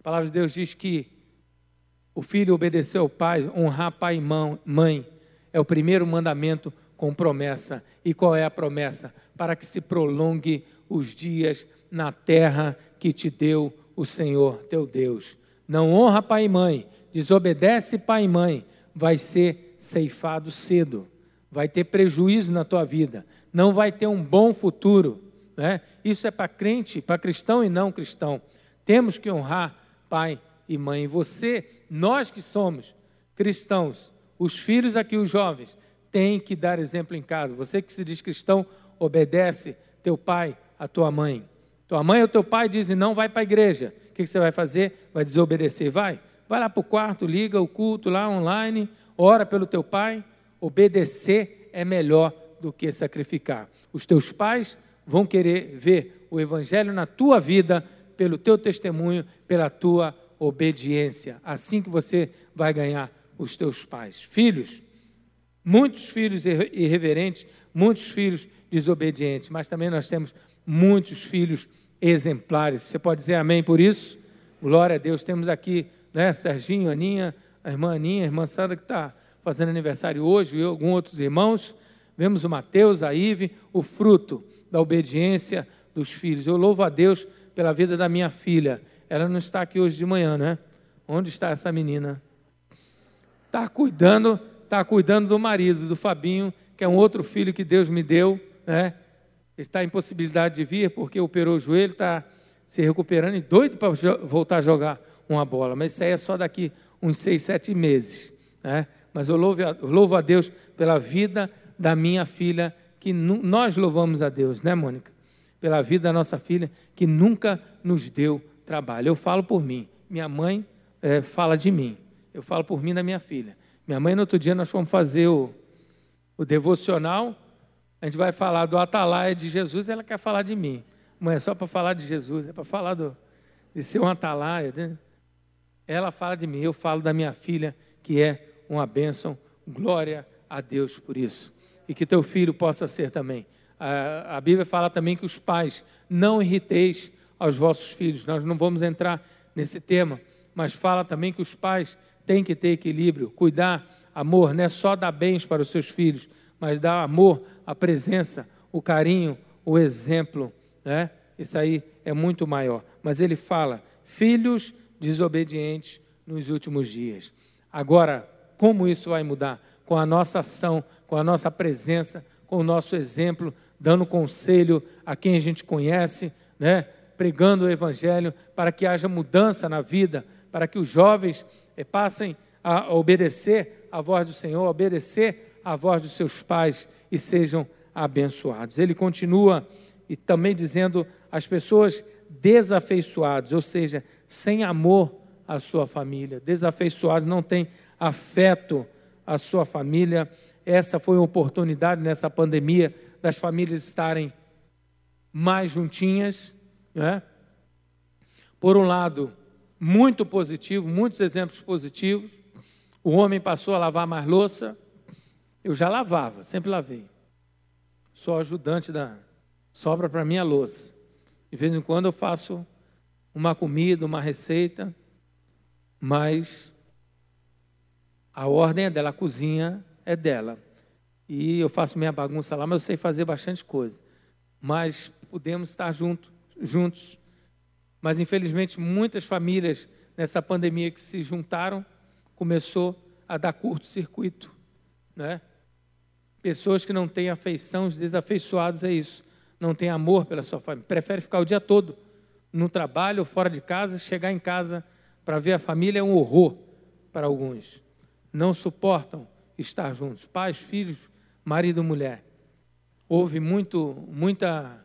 a palavra de Deus diz que o filho obedecer ao pai, honrar pai e mãe, é o primeiro mandamento com promessa. E qual é a promessa? Para que se prolongue os dias na terra que te deu o Senhor teu Deus. Não honra pai e mãe, desobedece pai e mãe, vai ser ceifado cedo, vai ter prejuízo na tua vida, não vai ter um bom futuro. Né? Isso é para crente, para cristão e não cristão. Temos que honrar pai e mãe. Você, nós que somos cristãos, os filhos aqui, os jovens, têm que dar exemplo em casa. Você que se diz cristão, obedece teu pai, a tua mãe. Tua mãe ou teu pai dizem não vai para a igreja. O que você vai fazer? Vai desobedecer? Vai. Vai lá para o quarto, liga o culto lá online, ora pelo teu pai. Obedecer é melhor do que sacrificar. Os teus pais vão querer ver o evangelho na tua vida pelo teu testemunho, pela tua obediência. Assim que você vai ganhar os teus pais. Filhos, muitos filhos irreverentes, muitos filhos desobedientes, mas também nós temos muitos filhos exemplares. Você pode dizer amém por isso? Glória a Deus. Temos aqui, né, Serginho, Aninha, a irmã Aninha, a irmã Sandra, que está fazendo aniversário hoje, e alguns outros irmãos. Vemos o Mateus, a Ive, o fruto da obediência dos filhos. Eu louvo a Deus pela vida da minha filha. Ela não está aqui hoje de manhã, né? Onde está essa menina? Está cuidando, está cuidando do marido, do Fabinho, que é um outro filho que Deus me deu, né? está em possibilidade de vir porque operou o joelho, está se recuperando e doido para voltar a jogar uma bola. Mas isso aí é só daqui uns seis, sete meses. Né? Mas eu louvo, a, louvo a Deus pela vida da minha filha, que nós louvamos a Deus, né, Mônica? Pela vida da nossa filha, que nunca nos deu trabalho. Eu falo por mim, minha mãe é, fala de mim, eu falo por mim da minha filha. Minha mãe, no outro dia, nós fomos fazer o, o devocional a gente vai falar do atalaia de Jesus, ela quer falar de mim. Não é só para falar de Jesus, é para falar do, de ser um atalaia. Né? Ela fala de mim, eu falo da minha filha, que é uma bênção. Glória a Deus por isso. E que teu filho possa ser também. A, a Bíblia fala também que os pais não irriteis aos vossos filhos. Nós não vamos entrar nesse tema, mas fala também que os pais têm que ter equilíbrio, cuidar, amor, não é só dar bens para os seus filhos, mas dar amor, a presença, o carinho, o exemplo, né? Isso aí é muito maior. Mas ele fala, filhos desobedientes nos últimos dias. Agora, como isso vai mudar? Com a nossa ação, com a nossa presença, com o nosso exemplo, dando conselho a quem a gente conhece, né? Pregando o Evangelho, para que haja mudança na vida, para que os jovens eh, passem a obedecer a voz do Senhor, obedecer a voz dos seus pais e sejam abençoados. Ele continua e também dizendo as pessoas desafeiçoadas, ou seja, sem amor à sua família, desafeiçoados, não tem afeto à sua família. Essa foi uma oportunidade nessa pandemia das famílias estarem mais juntinhas, né? Por um lado, muito positivo, muitos exemplos positivos. O homem passou a lavar mais louça, eu já lavava, sempre lavei. Sou ajudante da. Sobra para mim a louça. De vez em quando eu faço uma comida, uma receita, mas a ordem é dela, a cozinha é dela. E eu faço minha bagunça lá, mas eu sei fazer bastante coisa. Mas podemos estar junto, juntos. Mas infelizmente muitas famílias nessa pandemia que se juntaram começou a dar curto-circuito, né? Pessoas que não têm afeição, desafeiçoados é isso. Não têm amor pela sua família. Prefere ficar o dia todo no trabalho ou fora de casa, chegar em casa para ver a família é um horror para alguns. Não suportam estar juntos. Pais, filhos, marido, mulher. Houve muito, muita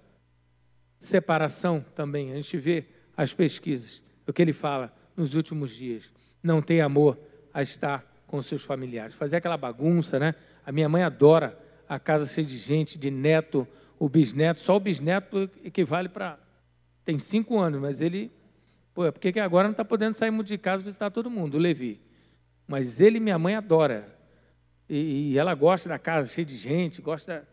separação também. A gente vê as pesquisas, o que ele fala nos últimos dias. Não tem amor a estar com seus familiares. Fazer aquela bagunça, né? A minha mãe adora a casa cheia de gente, de neto, o bisneto. Só o bisneto equivale para. Tem cinco anos, mas ele. Pô, é porque agora não está podendo sair muito de casa visitar todo mundo, o Levi. Mas ele minha mãe adora. E, e ela gosta da casa cheia de gente, gosta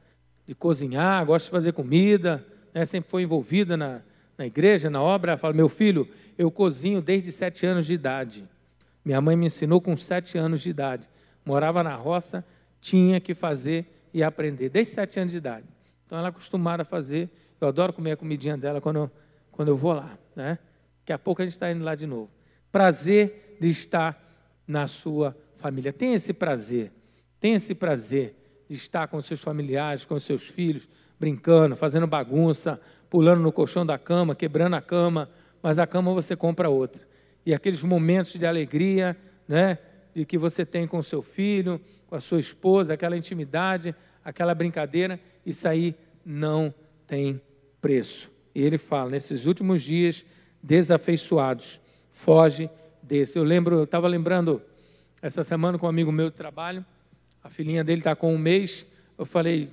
de cozinhar, gosta de fazer comida, né? sempre foi envolvida na, na igreja, na obra. Ela fala: Meu filho, eu cozinho desde sete anos de idade. Minha mãe me ensinou com sete anos de idade. Morava na roça, tinha que fazer e aprender, desde sete anos de idade. Então ela é acostumada a fazer. Eu adoro comer a comidinha dela quando eu, quando eu vou lá. Né? Daqui a pouco a gente está indo lá de novo. Prazer de estar na sua família. Tem esse prazer. Tenha esse prazer de estar com seus familiares, com seus filhos, brincando, fazendo bagunça, pulando no colchão da cama, quebrando a cama, mas a cama você compra outra. E aqueles momentos de alegria, né, de que você tem com seu filho, com a sua esposa, aquela intimidade, aquela brincadeira, isso aí não tem preço. E ele fala, nesses últimos dias desafeiçoados, foge desse. Eu lembro, eu estava lembrando essa semana com um amigo meu de trabalho, a filhinha dele está com um mês, eu falei,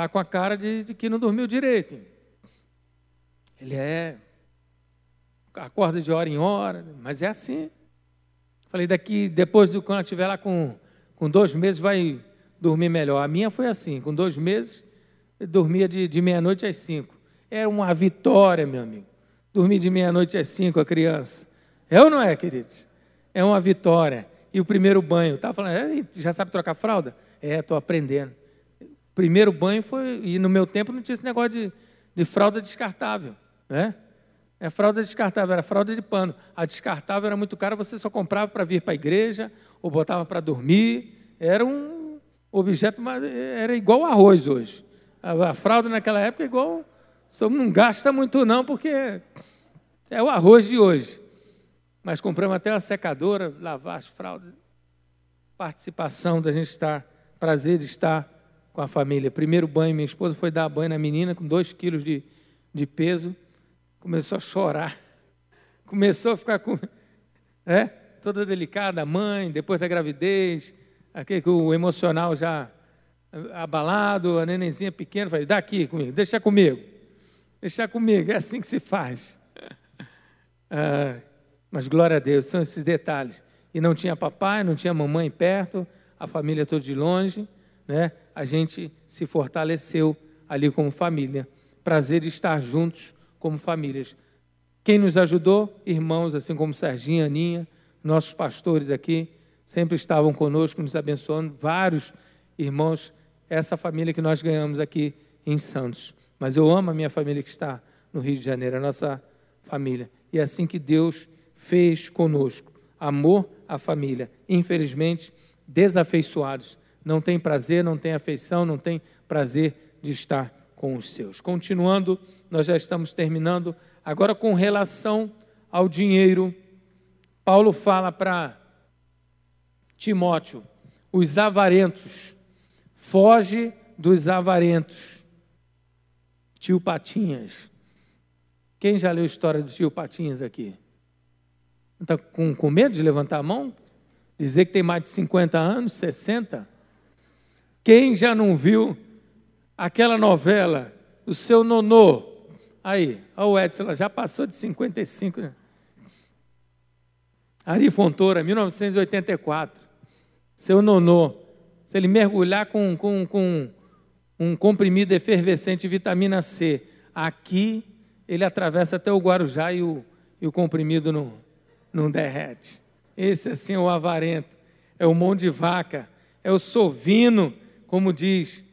está com a cara de, de que não dormiu direito. Ele é, acorda de hora em hora, mas é assim. Falei, daqui, depois do quando ela estiver lá com, com dois meses, vai dormir melhor. A minha foi assim, com dois meses, dormia de, de meia-noite às cinco. Era uma vitória, meu amigo. Dormir de meia-noite às cinco, a criança. É ou não é, queridos? É uma vitória. E o primeiro banho, estava falando, já sabe trocar fralda? É, estou aprendendo. Primeiro banho foi, e no meu tempo não tinha esse negócio de, de fralda descartável, né? É fralda descartável, era fralda de pano. A descartável era muito cara, você só comprava para vir para a igreja, ou botava para dormir. Era um objeto, era igual arroz hoje. A, a fralda naquela época é igual. Não gasta muito, não, porque é o arroz de hoje. Mas compramos até uma secadora, lavar as fraldas. Participação da gente estar, prazer de estar com a família. Primeiro banho, minha esposa foi dar banho na menina com dois quilos de, de peso começou a chorar, *laughs* começou a ficar com, é, toda delicada, mãe, depois da gravidez, aquele com o emocional já abalado, a nenenzinha pequena, falei, dá aqui comigo, deixa comigo, deixa comigo, é assim que se faz. *laughs* Ah, mas glória a Deus, são esses detalhes. E não tinha papai, não tinha mamãe perto, a família toda de longe, né? A gente se fortaleceu ali como família. Prazer de estar juntos como famílias. Quem nos ajudou? Irmãos, assim como Serginho, Aninha, nossos pastores aqui, sempre estavam conosco, nos abençoando. Vários irmãos, essa família que nós ganhamos aqui em Santos. Mas eu amo a minha família que está no Rio de Janeiro, a nossa família. E é assim que Deus fez conosco. Amor à família. Infelizmente, desafeiçoados. Não tem prazer, não tem afeição, não tem prazer de estar com os seus. Continuando nós já estamos terminando. Agora, com relação ao dinheiro, Paulo fala para Timóteo: os avarentos, foge dos avarentos. Tio Patinhas. Quem já leu a história do tio Patinhas aqui? Está com, com medo de levantar a mão? Dizer que tem mais de 50 anos, 60? Quem já não viu aquela novela, o seu nonô, Aí, olha o Edson, já passou de 55. Né? Ari Fontoura, 1984. Seu nonô, se ele mergulhar com, com, com um comprimido efervescente de vitamina C, aqui ele atravessa até o Guarujá e o, e o comprimido não, não derrete. Esse assim é o avarento, é o mão de vaca, é o sovino, como diz,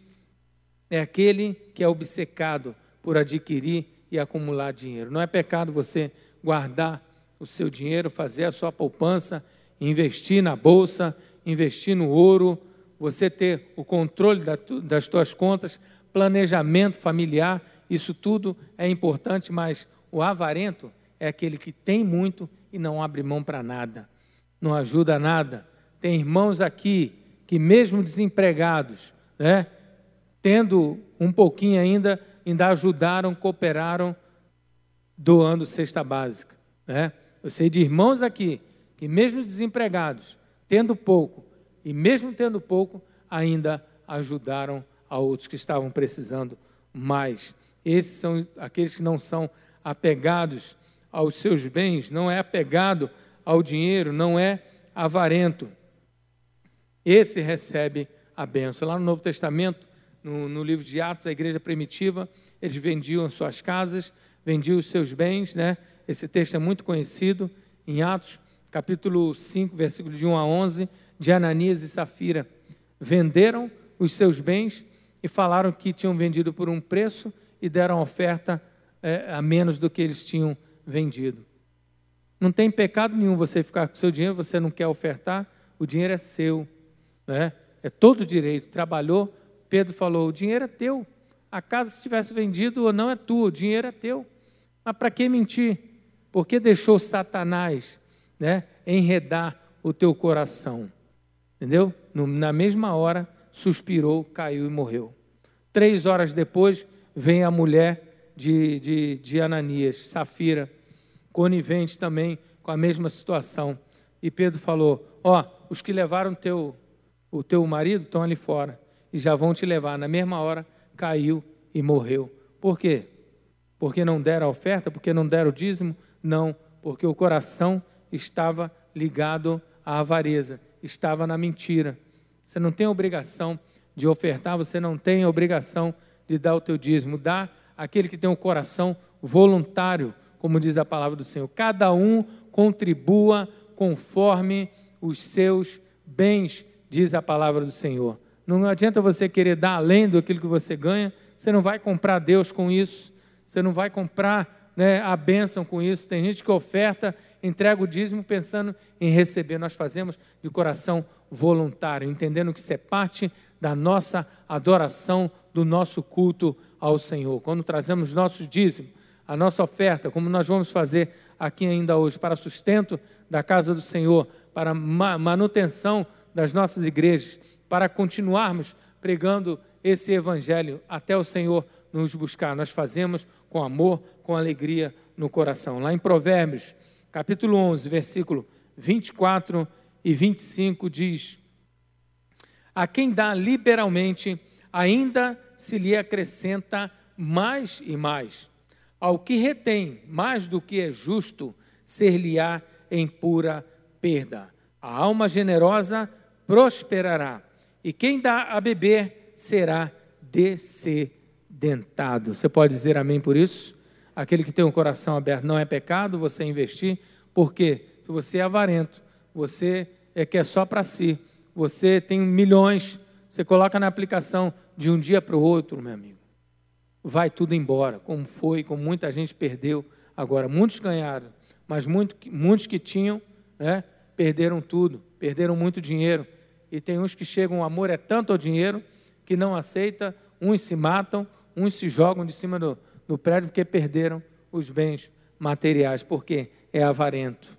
é aquele que é obcecado por adquirir e acumular dinheiro. Não é pecado você guardar o seu dinheiro, fazer a sua poupança, investir na bolsa, investir no ouro, você ter o controle das suas contas, planejamento familiar, isso tudo é importante, mas o avarento é aquele que tem muito e não abre mão para nada, não ajuda a nada. Tem irmãos aqui que, mesmo desempregados, né, tendo um pouquinho ainda, ainda ajudaram, cooperaram, doando cesta básica. Né? Eu sei de irmãos aqui que, mesmo desempregados, tendo pouco, e mesmo tendo pouco, ainda ajudaram a outros que estavam precisando mais. Esses são aqueles que não são apegados aos seus bens, não é apegado ao dinheiro, não é avarento. Esse recebe a benção. Lá no Novo Testamento, no, no livro de Atos, a igreja primitiva, eles vendiam suas casas, vendiam os seus bens, né? Esse texto é muito conhecido em Atos, capítulo 5, versículo de 1 a 11, de Ananias e Safira. Venderam os seus bens e falaram que tinham vendido por um preço e deram oferta é, a menos do que eles tinham vendido. Não tem pecado nenhum você ficar com seu dinheiro, você não quer ofertar, o dinheiro é seu. Né? É todo direito. Trabalhou, Pedro falou: o dinheiro é teu. A casa, se tivesse vendido ou não, é tua, o dinheiro é teu. Mas para que mentir? Por que deixou Satanás né, enredar o teu coração? Entendeu? na mesma hora, suspirou, caiu e morreu. Três horas depois, vem a mulher de, de, de Ananias, Safira, conivente também com a mesma situação. E Pedro falou: Ó, oh, os que levaram teu, o teu marido estão ali fora e já vão te levar. Na mesma hora, caiu e morreu. Por quê? Porque não deram a oferta? Porque não deram o dízimo? Não, porque o coração estava ligado à avareza, estava na mentira. Você não tem obrigação de ofertar, você não tem obrigação de dar o teu dízimo. Dá aquele que tem o coração voluntário, como diz a palavra do Senhor. Cada um contribua conforme os seus bens, diz a palavra do Senhor. Não adianta você querer dar além do que você ganha, você não vai comprar Deus com isso, você não vai comprar né, a bênção com isso. Tem gente que oferta, entrega o dízimo pensando em receber. Nós fazemos de coração voluntário, entendendo que isso é parte da nossa adoração, do nosso culto ao Senhor. Quando trazemos nossos dízimos, a nossa oferta, como nós vamos fazer aqui ainda hoje, para sustento da casa do Senhor, para manutenção das nossas igrejas, para continuarmos pregando esse evangelho até o Senhor nos buscar. Nós fazemos com amor, com alegria no coração. Lá em Provérbios, capítulo 11, versículo 24 e 25 diz: A quem dá liberalmente, ainda se lhe acrescenta mais e mais. Ao que retém mais do que é justo, ser-lhe-á em pura perda. A alma generosa prosperará, e quem dá a beber será descedentado. Você pode dizer amém por isso? Aquele que tem um coração aberto não é pecado você investir, porque se você é avarento, você é que é só para si, você tem milhões, você coloca na aplicação de um dia para o outro, meu amigo. Vai tudo embora, como foi, como muita gente perdeu. Agora, muitos ganharam, mas muito, muitos que tinham, né, perderam tudo, perderam muito dinheiro. E tem uns que chegam, o amor é tanto ao dinheiro que não aceita, uns se matam, uns se jogam de cima do, do prédio porque perderam os bens materiais, porque é avarento.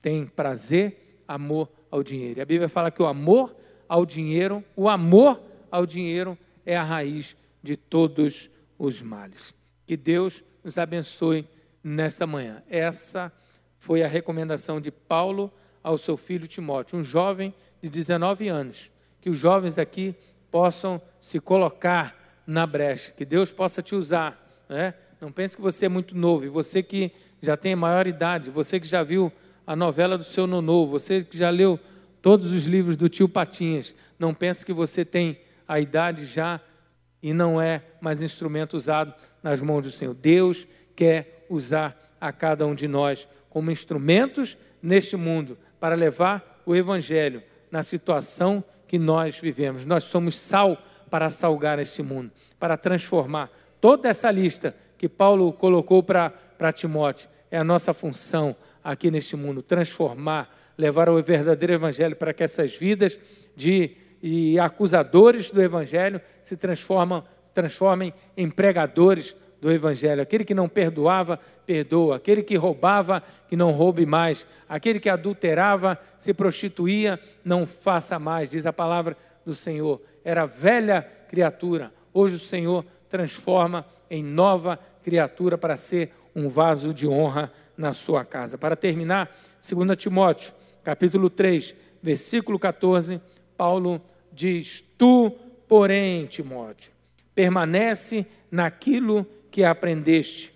Tem prazer, amor ao dinheiro. E a Bíblia fala que o amor ao dinheiro, o amor ao dinheiro é a raiz de todos os males. Que Deus nos abençoe nesta manhã. Essa foi a recomendação de Paulo ao seu filho Timóteo, um jovem de 19 anos. Que os jovens aqui possam se colocar na brecha, que Deus possa te usar. Né? Não pense que você é muito novo, e você que já tem maior idade, você que já viu a novela do seu nono, você que já leu todos os livros do tio Patinhas, não pense que você tem a idade já e não é mais instrumento usado nas mãos do Senhor. Deus quer usar a cada um de nós como instrumentos neste mundo para levar o Evangelho na situação que nós vivemos. Nós somos sal para salgar este mundo, para transformar. Toda essa lista que Paulo colocou para Timóteo é a nossa função aqui neste mundo transformar, levar o verdadeiro Evangelho para que essas vidas de e acusadores do Evangelho se transformam, transformem em pregadores do Evangelho. Aquele que não perdoava, perdoa. Aquele que roubava, que não roube mais. Aquele que adulterava, se prostituía, não faça mais, diz a palavra do Senhor. Era velha criatura. Hoje o Senhor transforma em nova criatura para ser um vaso de honra na sua casa. Para terminar, 2 Timóteo, capítulo 3, versículo 14, Paulo diz: Tu, porém, Timóteo, permanece naquilo que aprendeste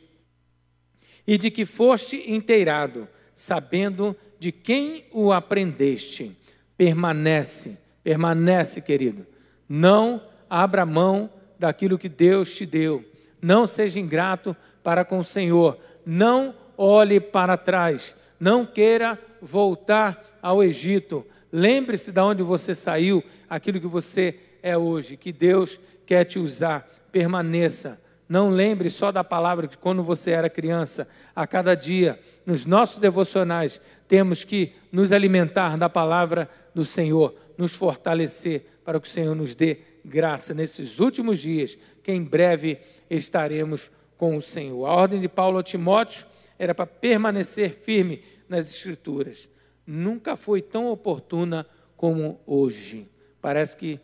e de que foste inteirado, sabendo de quem o aprendeste. Permanece, permanece, querido. Não abra mão daquilo que Deus te deu. Não seja ingrato para com o Senhor. Não olhe para trás. Não queira voltar ao Egito. Lembre-se de onde você saiu aquilo que você é hoje, que Deus quer te usar. Permaneça. Não lembre só da palavra que quando você era criança, a cada dia, nos nossos devocionais, temos que nos alimentar da palavra do Senhor nos fortalecer para que o Senhor nos dê graça nesses últimos dias, que em breve estaremos com o Senhor. A ordem de Paulo a Timóteo era para permanecer firme nas Escrituras. Nunca foi tão oportuna como hoje. Parece que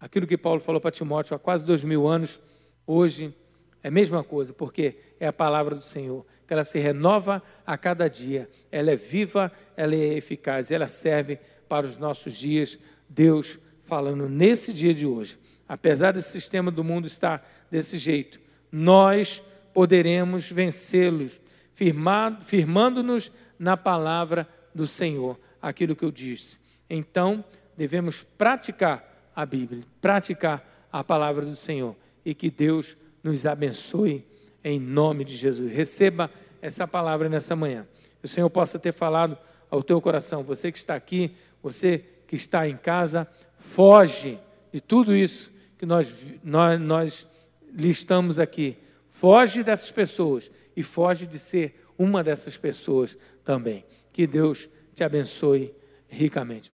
aquilo que Paulo falou para Timóteo há quase dois mil anos, hoje é a mesma coisa, porque é a palavra do Senhor, que ela se renova a cada dia, ela é viva, ela é eficaz, ela serve para os nossos dias. Deus falando nesse dia de hoje, apesar desse sistema do mundo estar desse jeito, nós poderemos vencê-los, firmando-nos na palavra do Senhor, aquilo que eu disse. Então, devemos praticar a Bíblia, praticar a palavra do Senhor e que Deus nos abençoe em nome de Jesus. Receba essa palavra nessa manhã. Que o Senhor possa ter falado ao teu coração, você que está aqui, você que está em casa, foge de tudo isso que nós, nós, nós listamos aqui. Foge dessas pessoas e foge de ser uma dessas pessoas também. Que Deus te abençoe ricamente.